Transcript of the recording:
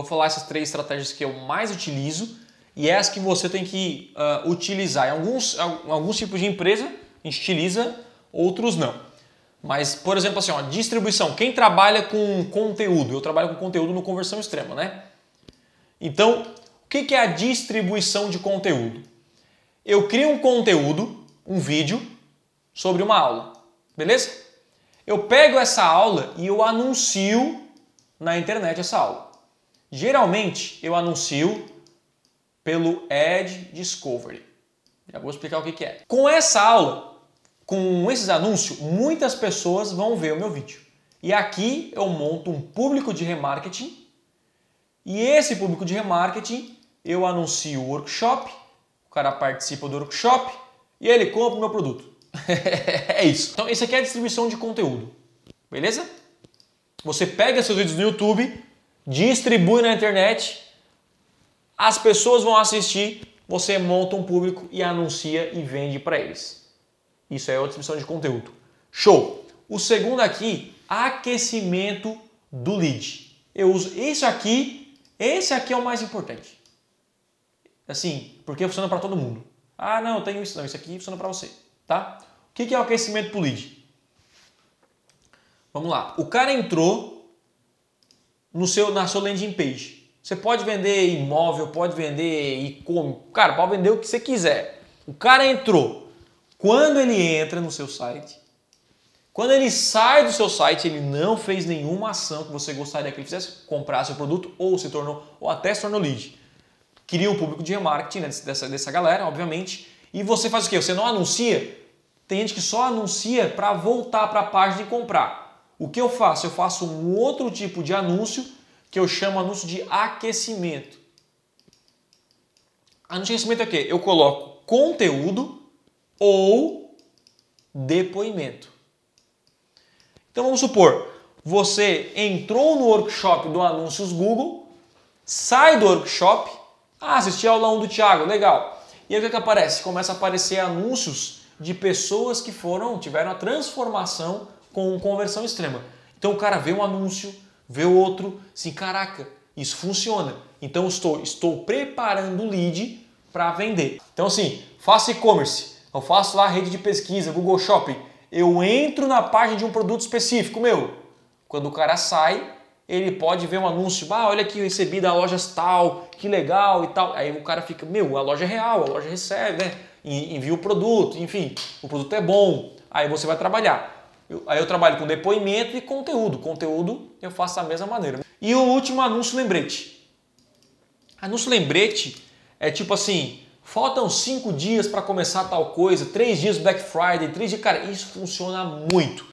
vou falar essas três estratégias que eu mais utilizo e é as que você tem que uh, utilizar. Em alguns, em alguns tipos de empresa a gente utiliza, outros não. Mas, por exemplo, assim, ó, distribuição. Quem trabalha com conteúdo? Eu trabalho com conteúdo no conversão extrema, né? Então, o que é a distribuição de conteúdo? Eu crio um conteúdo, um vídeo, sobre uma aula, beleza? Eu pego essa aula e eu anuncio na internet essa aula. Geralmente eu anuncio pelo Ad Discovery. Já vou explicar o que, é. Com essa aula, com esses anúncios, muitas pessoas vão ver o meu vídeo. E aqui eu monto um público de remarketing. E esse público de remarketing eu anuncio o workshop, o cara participa do workshop e ele compra o meu produto. é isso. Então, isso aqui é a distribuição de conteúdo. Beleza? Você pega seus vídeos no YouTube, distribui na internet, as pessoas vão assistir, você monta um público e anuncia e vende para eles. Isso é a distribuição de conteúdo. Show! O segundo aqui, aquecimento do lead. Eu uso isso aqui, esse aqui é o mais importante. Assim, porque funciona para todo mundo. Ah, não, eu tenho isso não, isso aqui funciona para você, tá? O que é o aquecimento do lead? Vamos lá. O cara entrou no seu, na sua landing page. Você pode vender imóvel, pode vender e-commerce, cara, pode vender o que você quiser. O cara entrou. Quando ele entra no seu site, quando ele sai do seu site, ele não fez nenhuma ação que você gostaria que ele fizesse, comprar seu produto ou se tornou ou até se tornou lead. Queria um público de remarketing né, dessa, dessa galera, obviamente. E você faz o quê? Você não anuncia? Tem gente que só anuncia para voltar para a página e comprar. O que eu faço? Eu faço um outro tipo de anúncio que eu chamo anúncio de aquecimento. Anúncio de aquecimento é o quê? Eu coloco conteúdo ou depoimento. Então vamos supor, você entrou no workshop do Anúncios Google, sai do workshop, ah, assisti a aula 1 do Thiago, legal. E aí o que, que aparece? Começa a aparecer anúncios de pessoas que foram, tiveram a transformação com conversão extrema. Então o cara vê um anúncio, vê outro, assim, caraca, isso funciona. Então estou, estou preparando o lead para vender. Então assim, faço e-commerce, eu faço lá a rede de pesquisa, Google Shopping, eu entro na página de um produto específico meu. Quando o cara sai, ele pode ver um anúncio, ah, olha aqui, eu recebi da loja tal, que legal e tal. Aí o cara fica, meu, a loja é real, a loja recebe, né? Envia o produto, enfim, o produto é bom. Aí você vai trabalhar. Eu, aí eu trabalho com depoimento e conteúdo. Conteúdo eu faço da mesma maneira. E o último anúncio lembrete. Anúncio lembrete é tipo assim, faltam cinco dias para começar tal coisa, três dias Black Friday, três dias, cara, isso funciona muito.